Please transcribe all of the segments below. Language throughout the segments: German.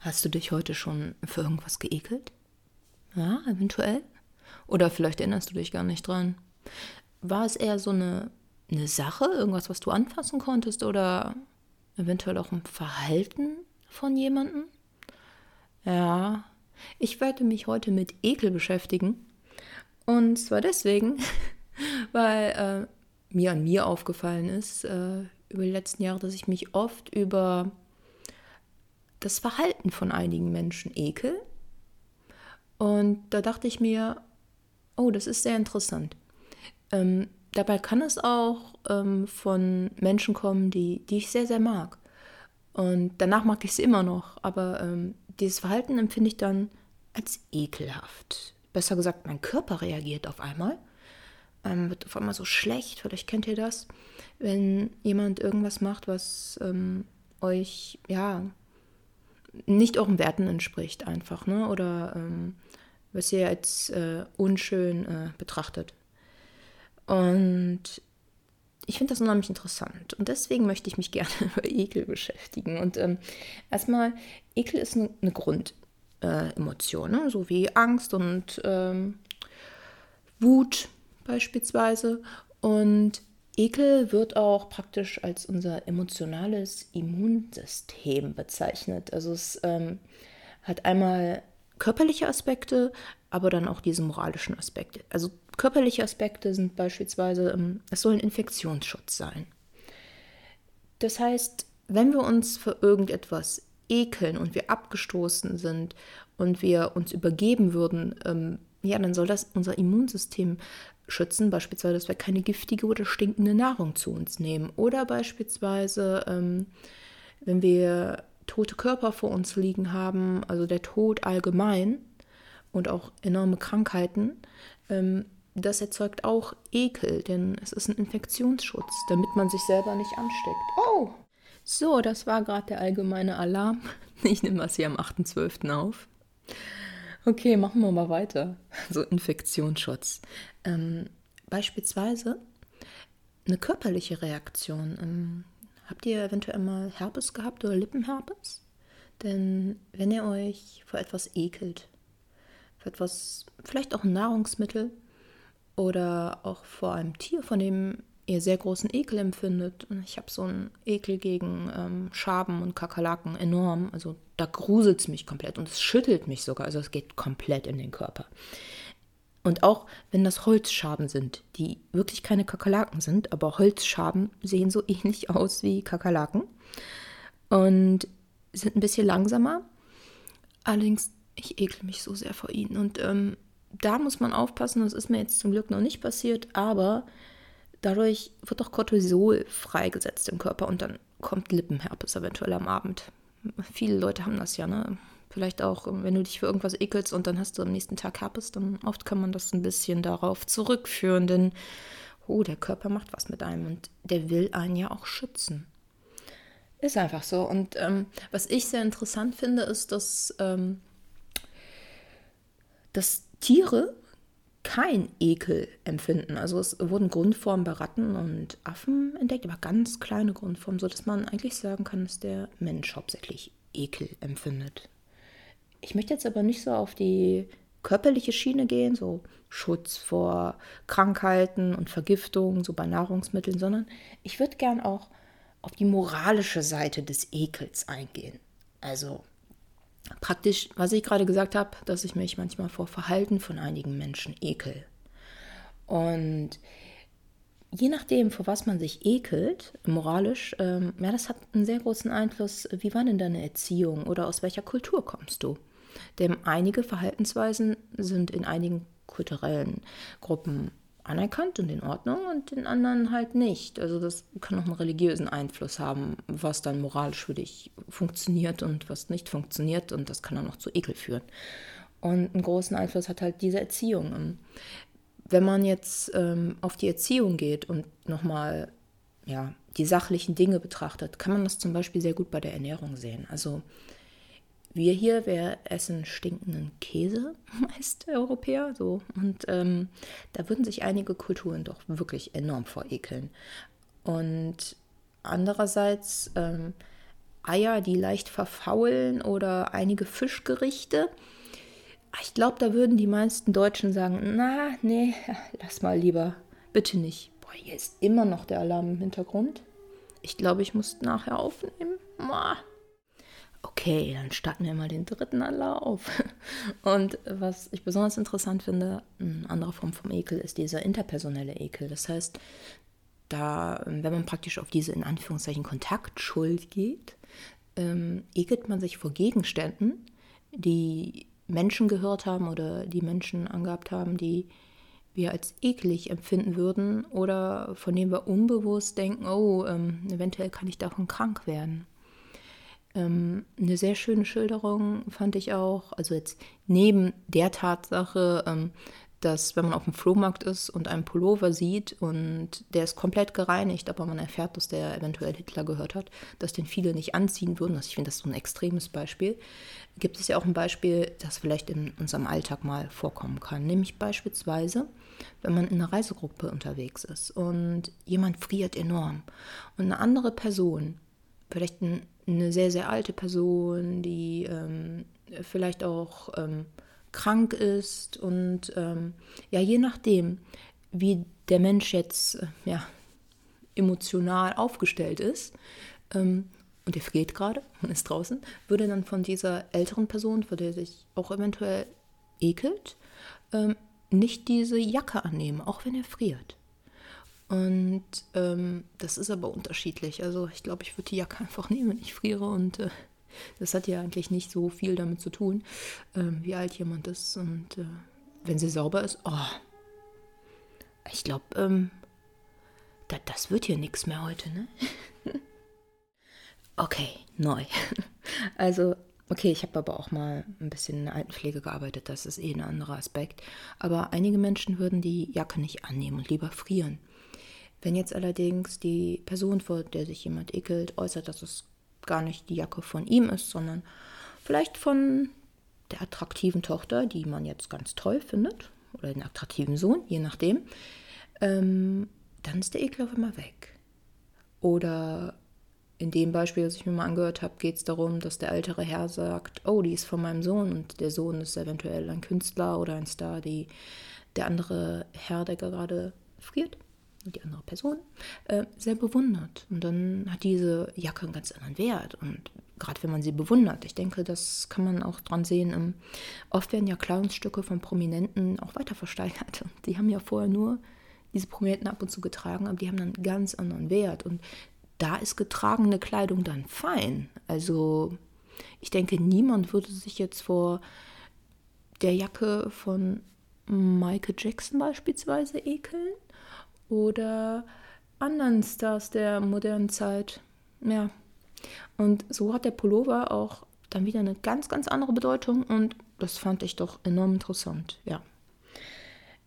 Hast du dich heute schon für irgendwas geekelt? Ja, eventuell. Oder vielleicht erinnerst du dich gar nicht dran. War es eher so eine, eine Sache, irgendwas, was du anfassen konntest oder eventuell auch ein Verhalten von jemandem? Ja, ich werde mich heute mit Ekel beschäftigen. Und zwar deswegen, weil äh, mir an mir aufgefallen ist äh, über die letzten Jahre, dass ich mich oft über das Verhalten von einigen Menschen ekel. Und da dachte ich mir, oh, das ist sehr interessant. Ähm, dabei kann es auch ähm, von Menschen kommen, die, die ich sehr, sehr mag. Und danach mag ich sie immer noch, aber ähm, dieses Verhalten empfinde ich dann als ekelhaft. Besser gesagt, mein Körper reagiert auf einmal, ähm, wird auf einmal so schlecht, vielleicht kennt ihr das, wenn jemand irgendwas macht, was ähm, euch, ja, nicht euren Werten entspricht einfach, ne? Oder ähm, was ihr als äh, unschön äh, betrachtet. Und ich finde das unheimlich interessant. Und deswegen möchte ich mich gerne über Ekel beschäftigen. Und ähm, erstmal, Ekel ist eine ne Grundemotion, äh, ne? so wie Angst und ähm, Wut beispielsweise. Und Ekel wird auch praktisch als unser emotionales Immunsystem bezeichnet. Also es ähm, hat einmal körperliche Aspekte, aber dann auch diese moralischen Aspekte. Also körperliche Aspekte sind beispielsweise, ähm, es soll ein Infektionsschutz sein. Das heißt, wenn wir uns für irgendetwas ekeln und wir abgestoßen sind und wir uns übergeben würden, ähm, ja, dann soll das unser Immunsystem schützen, beispielsweise, dass wir keine giftige oder stinkende Nahrung zu uns nehmen. Oder beispielsweise, ähm, wenn wir tote Körper vor uns liegen haben, also der Tod allgemein und auch enorme Krankheiten, ähm, das erzeugt auch Ekel, denn es ist ein Infektionsschutz, damit man sich selber nicht ansteckt. Oh! So, das war gerade der allgemeine Alarm. Ich nehme das hier am 8.12. auf. Okay, machen wir mal weiter. So Infektionsschutz. Ähm, beispielsweise eine körperliche Reaktion. Ähm, habt ihr eventuell mal Herpes gehabt oder Lippenherpes? Denn wenn ihr euch vor etwas ekelt, vor etwas, vielleicht auch ein Nahrungsmittel oder auch vor einem Tier, von dem ihr sehr großen Ekel empfindet. Und ich habe so einen Ekel gegen ähm, Schaben und Kakerlaken enorm. Also da gruselt es mich komplett und es schüttelt mich sogar. Also es geht komplett in den Körper. Und auch wenn das Holzschaben sind, die wirklich keine Kakerlaken sind, aber Holzschaben sehen so ähnlich aus wie Kakerlaken und sind ein bisschen langsamer. Allerdings, ich ekel mich so sehr vor ihnen. Und ähm, da muss man aufpassen, das ist mir jetzt zum Glück noch nicht passiert, aber dadurch wird auch Cortisol freigesetzt im Körper und dann kommt Lippenherpes eventuell am Abend. Viele Leute haben das ja, ne? Vielleicht auch, wenn du dich für irgendwas ekelst und dann hast du am nächsten Tag Herpes, dann oft kann man das ein bisschen darauf zurückführen, denn oh, der Körper macht was mit einem und der will einen ja auch schützen. Ist einfach so. Und ähm, was ich sehr interessant finde, ist, dass, ähm, dass Tiere kein Ekel empfinden. Also es wurden Grundformen bei Ratten und Affen entdeckt, aber ganz kleine Grundformen, sodass man eigentlich sagen kann, dass der Mensch hauptsächlich Ekel empfindet. Ich möchte jetzt aber nicht so auf die körperliche Schiene gehen, so Schutz vor Krankheiten und Vergiftungen, so bei Nahrungsmitteln, sondern ich würde gern auch auf die moralische Seite des Ekels eingehen. Also praktisch, was ich gerade gesagt habe, dass ich mich manchmal vor Verhalten von einigen Menschen ekel. Und je nachdem, vor was man sich ekelt, moralisch, ähm, ja, das hat einen sehr großen Einfluss, wie war denn deine Erziehung oder aus welcher Kultur kommst du? Denn einige Verhaltensweisen sind in einigen kulturellen Gruppen anerkannt und in Ordnung und in anderen halt nicht. Also das kann auch einen religiösen Einfluss haben, was dann moralisch für dich funktioniert und was nicht funktioniert und das kann dann auch zu Ekel führen. Und einen großen Einfluss hat halt diese Erziehung. Wenn man jetzt ähm, auf die Erziehung geht und nochmal ja, die sachlichen Dinge betrachtet, kann man das zum Beispiel sehr gut bei der Ernährung sehen. Also wir hier, wir essen stinkenden Käse, meist Europäer, so. Und ähm, da würden sich einige Kulturen doch wirklich enorm vor ekeln. Und andererseits ähm, Eier, die leicht verfaulen oder einige Fischgerichte. Ich glaube, da würden die meisten Deutschen sagen, na, nee, lass mal lieber, bitte nicht. Boah, hier ist immer noch der Alarm im Hintergrund. Ich glaube, ich muss nachher aufnehmen. Okay, dann starten wir mal den dritten Anlauf. Und was ich besonders interessant finde, eine andere Form vom Ekel ist dieser interpersonelle Ekel. Das heißt, da, wenn man praktisch auf diese in Anführungszeichen Kontaktschuld geht, ähm, ekelt man sich vor Gegenständen, die Menschen gehört haben oder die Menschen angehabt haben, die wir als eklig empfinden würden oder von denen wir unbewusst denken, oh, ähm, eventuell kann ich davon krank werden. Ähm, eine sehr schöne Schilderung fand ich auch, also jetzt neben der Tatsache, ähm, dass wenn man auf dem Flohmarkt ist und einen Pullover sieht und der ist komplett gereinigt, aber man erfährt, dass der eventuell Hitler gehört hat, dass den viele nicht anziehen würden, also ich finde das so ein extremes Beispiel, gibt es ja auch ein Beispiel, das vielleicht in unserem Alltag mal vorkommen kann, nämlich beispielsweise, wenn man in einer Reisegruppe unterwegs ist und jemand friert enorm und eine andere Person, vielleicht eine sehr, sehr alte Person, die ähm, vielleicht auch... Ähm, krank ist und ähm, ja, je nachdem, wie der Mensch jetzt äh, ja, emotional aufgestellt ist, ähm, und er friert gerade und ist draußen, würde dann von dieser älteren Person, vor der sich auch eventuell ekelt, ähm, nicht diese Jacke annehmen, auch wenn er friert. Und ähm, das ist aber unterschiedlich. Also ich glaube, ich würde die Jacke einfach nehmen, wenn ich friere und äh, das hat ja eigentlich nicht so viel damit zu tun, ähm, wie alt jemand ist. Und äh, wenn sie sauber ist, oh, ich glaube, ähm, da, das wird hier nichts mehr heute, ne? okay, neu. Also, okay, ich habe aber auch mal ein bisschen in der Altenpflege gearbeitet, das ist eh ein anderer Aspekt. Aber einige Menschen würden die Jacke nicht annehmen und lieber frieren. Wenn jetzt allerdings die Person, vor der sich jemand ekelt, äußert, dass es gar nicht die Jacke von ihm ist, sondern vielleicht von der attraktiven Tochter, die man jetzt ganz toll findet, oder den attraktiven Sohn, je nachdem, ähm, dann ist der Ekel auf einmal weg. Oder in dem Beispiel, das ich mir mal angehört habe, geht es darum, dass der ältere Herr sagt, oh, die ist von meinem Sohn und der Sohn ist eventuell ein Künstler oder ein Star, die der andere Herr, der gerade friert, die andere Person, äh, sehr bewundert. Und dann hat diese Jacke einen ganz anderen Wert. Und gerade wenn man sie bewundert, ich denke, das kann man auch dran sehen. Ähm, oft werden ja Kleidungsstücke von Prominenten auch weiter versteigert. Und die haben ja vorher nur diese Prominenten ab und zu getragen, aber die haben dann einen ganz anderen Wert. Und da ist getragene Kleidung dann fein. Also ich denke, niemand würde sich jetzt vor der Jacke von Michael Jackson beispielsweise ekeln oder anderen Stars der modernen Zeit. Ja. Und so hat der Pullover auch dann wieder eine ganz, ganz andere Bedeutung und das fand ich doch enorm interessant. Ja.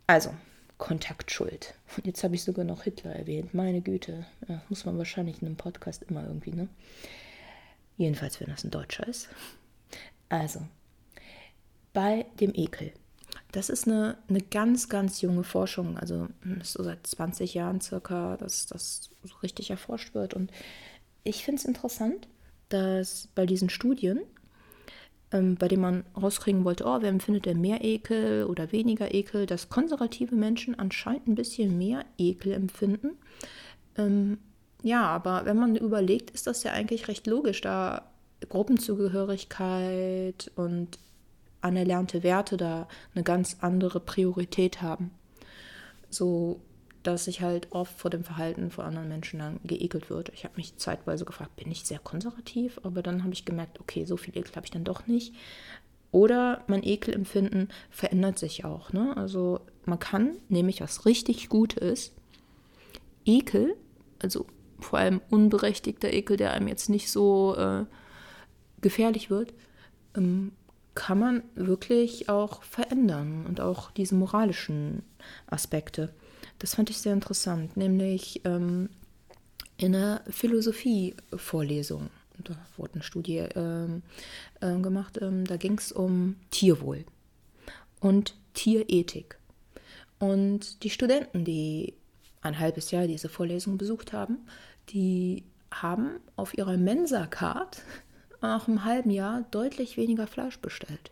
Also, Kontaktschuld. Und jetzt habe ich sogar noch Hitler erwähnt. Meine Güte. Ja, muss man wahrscheinlich in einem Podcast immer irgendwie, ne? Jedenfalls, wenn das ein Deutscher ist. Also, bei dem Ekel. Das ist eine, eine ganz, ganz junge Forschung. Also hm, so seit 20 Jahren circa, dass das so richtig erforscht wird. Und ich finde es interessant, dass bei diesen Studien, ähm, bei denen man rauskriegen wollte, oh, wer empfindet denn mehr Ekel oder weniger Ekel, dass konservative Menschen anscheinend ein bisschen mehr Ekel empfinden. Ähm, ja, aber wenn man überlegt, ist das ja eigentlich recht logisch, da Gruppenzugehörigkeit und anerlernte Werte da eine ganz andere Priorität haben. So dass ich halt oft vor dem Verhalten von anderen Menschen dann geekelt wird. Ich habe mich zeitweise gefragt, bin ich sehr konservativ? Aber dann habe ich gemerkt, okay, so viel Ekel habe ich dann doch nicht. Oder mein Ekelempfinden verändert sich auch. Ne? Also man kann nämlich, was richtig gut ist, Ekel, also vor allem unberechtigter Ekel, der einem jetzt nicht so äh, gefährlich wird, ähm, kann man wirklich auch verändern und auch diese moralischen Aspekte. Das fand ich sehr interessant, nämlich ähm, in einer Philosophie-Vorlesung. Da wurde eine Studie ähm, äh, gemacht, ähm, da ging es um Tierwohl und Tierethik. Und die Studenten, die ein halbes Jahr diese Vorlesung besucht haben, die haben auf ihrer Mensa-Card nach einem halben Jahr deutlich weniger Fleisch bestellt.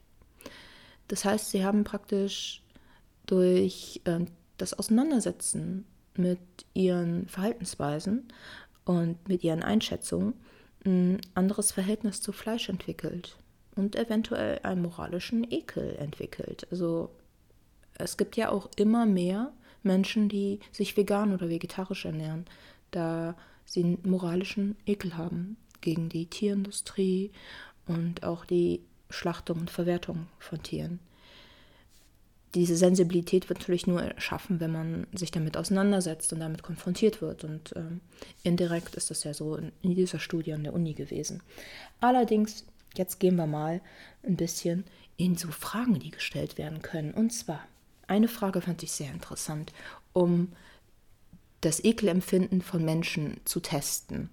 Das heißt, sie haben praktisch durch äh, das Auseinandersetzen mit ihren Verhaltensweisen und mit ihren Einschätzungen ein anderes Verhältnis zu Fleisch entwickelt und eventuell einen moralischen Ekel entwickelt. Also es gibt ja auch immer mehr Menschen, die sich vegan oder vegetarisch ernähren, da sie einen moralischen Ekel haben gegen die Tierindustrie und auch die Schlachtung und Verwertung von Tieren. Diese Sensibilität wird natürlich nur erschaffen, wenn man sich damit auseinandersetzt und damit konfrontiert wird. Und ähm, indirekt ist das ja so in, in dieser Studie an der Uni gewesen. Allerdings, jetzt gehen wir mal ein bisschen in so Fragen, die gestellt werden können. Und zwar, eine Frage fand ich sehr interessant, um das Ekelempfinden von Menschen zu testen.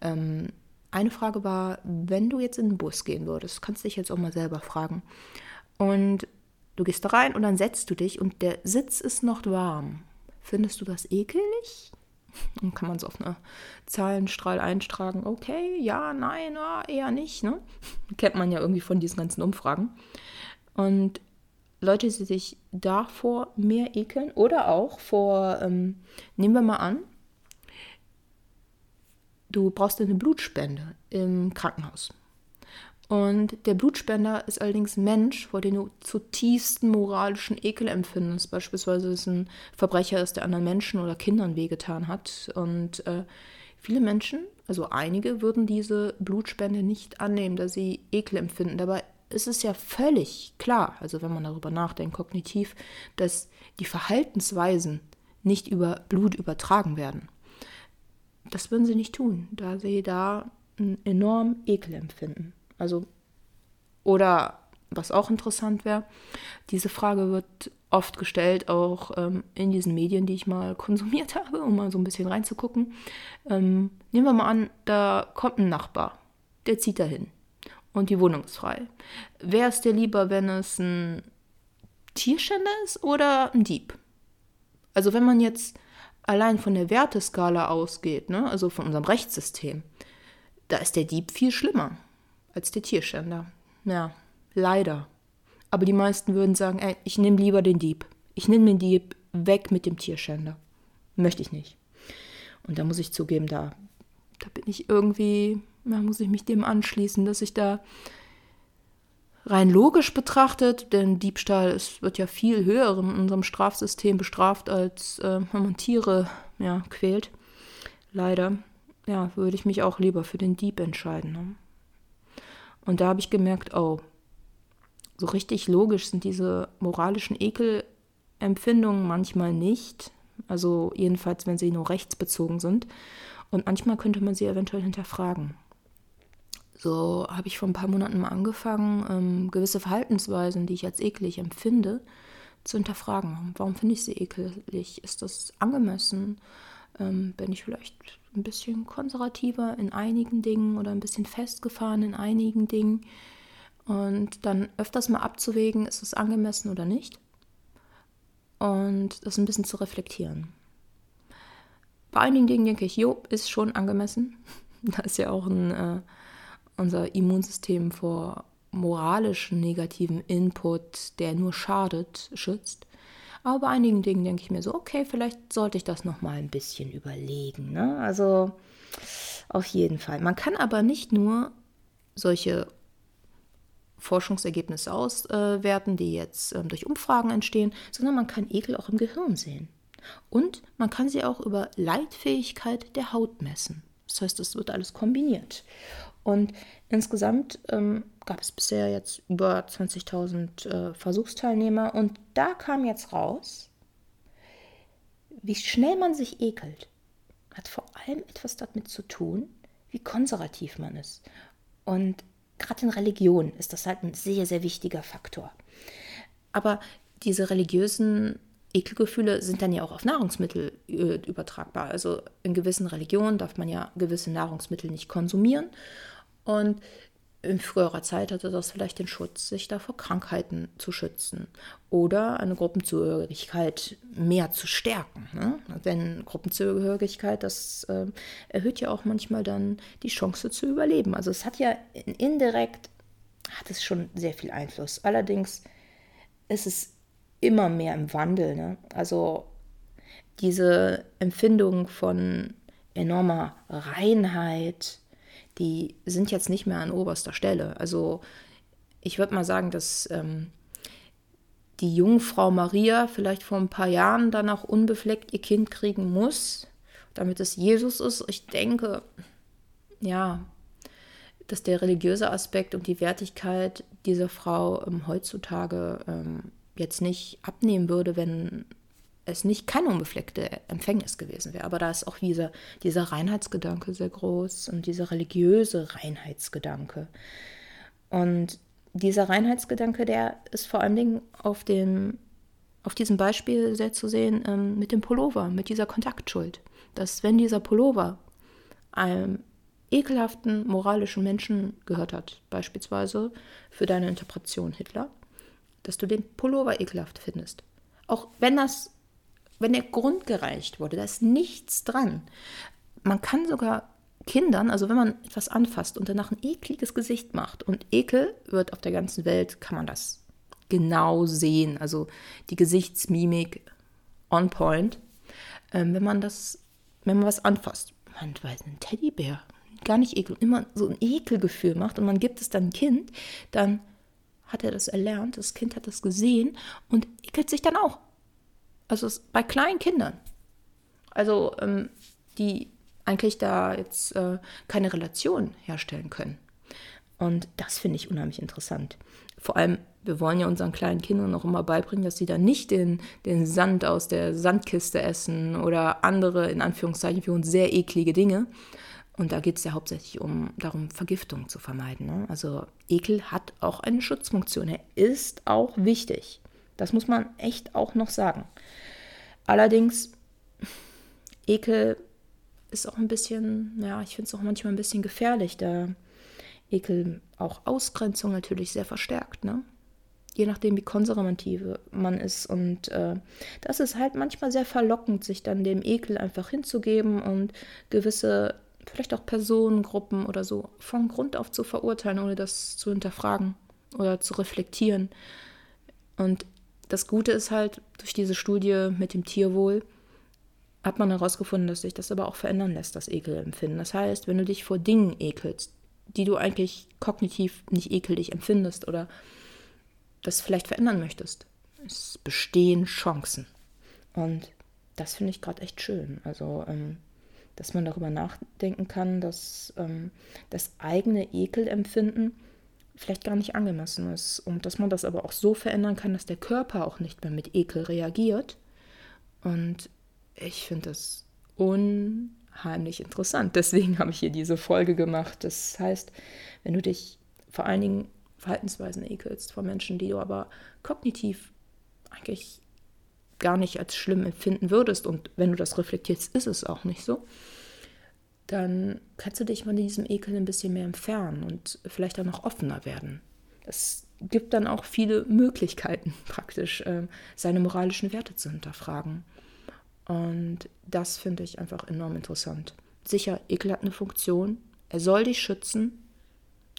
Ähm, eine Frage war, wenn du jetzt in den Bus gehen würdest, kannst du dich jetzt auch mal selber fragen. Und du gehst da rein und dann setzt du dich und der Sitz ist noch warm. Findest du das ekelig? Dann kann man es auf einer Zahlenstrahl eintragen. Okay, ja, nein, eher nicht. Ne? Kennt man ja irgendwie von diesen ganzen Umfragen. Und Leute, die sich davor mehr ekeln oder auch vor, ähm, nehmen wir mal an, du brauchst eine Blutspende im Krankenhaus. Und der Blutspender ist allerdings ein Mensch, vor dem du zutiefsten moralischen Ekel empfindest. Beispielsweise ist ein Verbrecher ist, der anderen Menschen oder Kindern wehgetan hat. Und äh, viele Menschen, also einige, würden diese Blutspende nicht annehmen, da sie Ekel empfinden. Dabei ist es ja völlig klar, also wenn man darüber nachdenkt, kognitiv, dass die Verhaltensweisen nicht über Blut übertragen werden. Das würden sie nicht tun, da sie da einen enormen Ekel empfinden. Also, oder was auch interessant wäre, diese Frage wird oft gestellt, auch ähm, in diesen Medien, die ich mal konsumiert habe, um mal so ein bisschen reinzugucken. Ähm, nehmen wir mal an, da kommt ein Nachbar, der zieht dahin und die Wohnung ist frei. Wäre es dir lieber, wenn es ein Tierschänder ist oder ein Dieb? Also wenn man jetzt allein von der Werteskala ausgeht, ne, also von unserem Rechtssystem, da ist der Dieb viel schlimmer als der Tierschänder. Ja, leider. Aber die meisten würden sagen, ey, ich nehme lieber den Dieb. Ich nehme den Dieb weg mit dem Tierschänder. Möchte ich nicht. Und da muss ich zugeben, da, da bin ich irgendwie da muss ich mich dem anschließen, dass ich da rein logisch betrachtet, denn Diebstahl ist, wird ja viel höher in unserem Strafsystem bestraft, als äh, wenn man Tiere ja, quält. Leider, ja, würde ich mich auch lieber für den Dieb entscheiden. Ne? Und da habe ich gemerkt, oh, so richtig logisch sind diese moralischen Ekelempfindungen manchmal nicht. Also jedenfalls, wenn sie nur rechtsbezogen sind. Und manchmal könnte man sie eventuell hinterfragen. So habe ich vor ein paar Monaten mal angefangen, ähm, gewisse Verhaltensweisen, die ich als eklig empfinde, zu hinterfragen. Warum finde ich sie ekelig? Ist das angemessen? Ähm, bin ich vielleicht ein bisschen konservativer in einigen Dingen oder ein bisschen festgefahren in einigen Dingen? Und dann öfters mal abzuwägen, ist es angemessen oder nicht? Und das ein bisschen zu reflektieren. Bei einigen Dingen denke ich, jo, ist schon angemessen. Da ist ja auch ein äh, unser Immunsystem vor moralischen negativen Input, der nur schadet, schützt. Aber bei einigen Dingen denke ich mir so, okay, vielleicht sollte ich das noch mal ein bisschen überlegen. Ne? Also auf jeden Fall. Man kann aber nicht nur solche Forschungsergebnisse auswerten, die jetzt ähm, durch Umfragen entstehen, sondern man kann Ekel auch im Gehirn sehen. Und man kann sie auch über Leitfähigkeit der Haut messen. Das heißt, es wird alles kombiniert. Und insgesamt ähm, gab es bisher jetzt über 20.000 äh, Versuchsteilnehmer und da kam jetzt raus, wie schnell man sich ekelt, hat vor allem etwas damit zu tun, wie konservativ man ist. Und gerade in Religion ist das halt ein sehr, sehr wichtiger Faktor. Aber diese religiösen Ekelgefühle sind dann ja auch auf Nahrungsmittel äh, übertragbar. Also in gewissen Religionen darf man ja gewisse Nahrungsmittel nicht konsumieren. Und in früherer Zeit hatte das vielleicht den Schutz, sich da vor Krankheiten zu schützen oder eine Gruppenzugehörigkeit mehr zu stärken. Ne? Denn Gruppenzugehörigkeit, das äh, erhöht ja auch manchmal dann die Chance zu überleben. Also es hat ja indirekt, hat es schon sehr viel Einfluss. Allerdings ist es immer mehr im Wandel. Ne? Also diese Empfindung von enormer Reinheit, die sind jetzt nicht mehr an oberster Stelle. Also ich würde mal sagen, dass ähm, die Jungfrau Maria vielleicht vor ein paar Jahren dann auch unbefleckt ihr Kind kriegen muss, damit es Jesus ist. Ich denke, ja, dass der religiöse Aspekt und die Wertigkeit dieser Frau ähm, heutzutage ähm, jetzt nicht abnehmen würde, wenn es nicht kein unbefleckte Empfängnis gewesen wäre. Aber da ist auch dieser, dieser Reinheitsgedanke sehr groß und dieser religiöse Reinheitsgedanke. Und dieser Reinheitsgedanke, der ist vor allen Dingen auf, dem, auf diesem Beispiel sehr zu sehen ähm, mit dem Pullover, mit dieser Kontaktschuld. Dass wenn dieser Pullover einem ekelhaften moralischen Menschen gehört hat, beispielsweise für deine Interpretation Hitler, dass du den Pullover ekelhaft findest. Auch wenn das wenn der Grund gereicht wurde, da ist nichts dran. Man kann sogar Kindern, also wenn man etwas anfasst und danach ein ekliges Gesicht macht, und Ekel wird auf der ganzen Welt, kann man das genau sehen, also die Gesichtsmimik on point, ähm, wenn man das, wenn man was anfasst, man weiß, ein Teddybär, gar nicht ekel, immer so ein Ekelgefühl macht und man gibt es dann Kind, dann hat er das erlernt, das Kind hat das gesehen und ekelt sich dann auch. Also bei kleinen Kindern. Also ähm, die eigentlich da jetzt äh, keine Relation herstellen können. Und das finde ich unheimlich interessant. Vor allem, wir wollen ja unseren kleinen Kindern auch immer beibringen, dass sie dann nicht den, den Sand aus der Sandkiste essen oder andere, in Anführungszeichen, für uns sehr eklige Dinge. Und da geht es ja hauptsächlich um darum, Vergiftung zu vermeiden. Ne? Also Ekel hat auch eine Schutzfunktion. Er ist auch wichtig. Das muss man echt auch noch sagen. Allerdings, Ekel ist auch ein bisschen, ja, ich finde es auch manchmal ein bisschen gefährlich, da Ekel auch Ausgrenzung natürlich sehr verstärkt, ne? Je nachdem, wie konservativ man ist. Und äh, das ist halt manchmal sehr verlockend, sich dann dem Ekel einfach hinzugeben und gewisse, vielleicht auch Personengruppen oder so von Grund auf zu verurteilen, ohne das zu hinterfragen oder zu reflektieren. Und das Gute ist halt, durch diese Studie mit dem Tierwohl hat man herausgefunden, dass sich das aber auch verändern lässt, das Ekelempfinden. Das heißt, wenn du dich vor Dingen ekelst, die du eigentlich kognitiv nicht ekelig empfindest oder das vielleicht verändern möchtest, es bestehen Chancen. Und das finde ich gerade echt schön. Also, ähm, dass man darüber nachdenken kann, dass ähm, das eigene Ekelempfinden vielleicht gar nicht angemessen ist. Und dass man das aber auch so verändern kann, dass der Körper auch nicht mehr mit Ekel reagiert. Und ich finde das unheimlich interessant. Deswegen habe ich hier diese Folge gemacht. Das heißt, wenn du dich vor allen Dingen Verhaltensweisen ekelst vor Menschen, die du aber kognitiv eigentlich gar nicht als schlimm empfinden würdest und wenn du das reflektierst, ist es auch nicht so, dann kannst du dich von diesem Ekel ein bisschen mehr entfernen und vielleicht auch noch offener werden. Es gibt dann auch viele Möglichkeiten, praktisch äh, seine moralischen Werte zu hinterfragen. Und das finde ich einfach enorm interessant. Sicher, Ekel hat eine Funktion. Er soll dich schützen.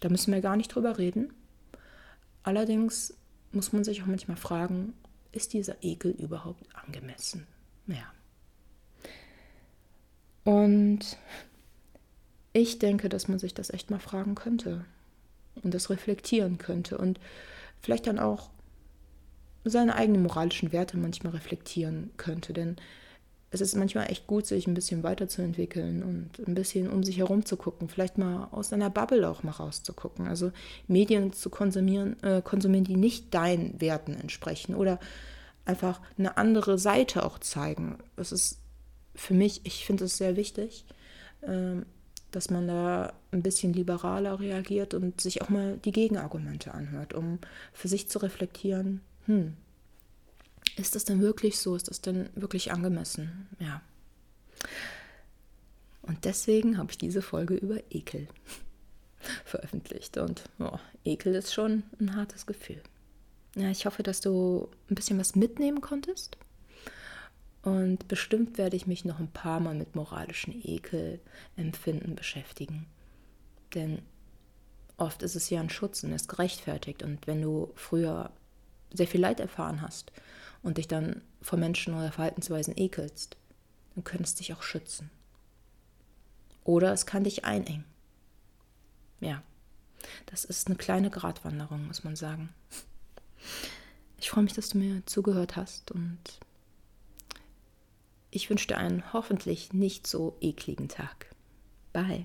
Da müssen wir gar nicht drüber reden. Allerdings muss man sich auch manchmal fragen, ist dieser Ekel überhaupt angemessen? Ja. Und ich denke, dass man sich das echt mal fragen könnte und das reflektieren könnte und vielleicht dann auch seine eigenen moralischen Werte manchmal reflektieren könnte. Denn es ist manchmal echt gut, sich ein bisschen weiterzuentwickeln und ein bisschen um sich herum zu gucken, vielleicht mal aus seiner Bubble auch mal rauszugucken. Also Medien zu konsumieren, äh, konsumieren, die nicht deinen Werten entsprechen oder einfach eine andere Seite auch zeigen. Das ist für mich, ich finde es sehr wichtig. Ähm, dass man da ein bisschen liberaler reagiert und sich auch mal die Gegenargumente anhört, um für sich zu reflektieren, hm, ist das denn wirklich so? Ist das denn wirklich angemessen? Ja. Und deswegen habe ich diese Folge über Ekel veröffentlicht. Und oh, Ekel ist schon ein hartes Gefühl. Ja, ich hoffe, dass du ein bisschen was mitnehmen konntest. Und bestimmt werde ich mich noch ein paar Mal mit moralischen Ekelempfinden beschäftigen. Denn oft ist es ja ein Schutz und ist gerechtfertigt. Und wenn du früher sehr viel Leid erfahren hast und dich dann vor Menschen oder Verhaltensweisen ekelst, dann könntest du dich auch schützen. Oder es kann dich einengen. Ja, das ist eine kleine Gratwanderung, muss man sagen. Ich freue mich, dass du mir zugehört hast und ich wünsche dir einen hoffentlich nicht so ekligen Tag. Bye.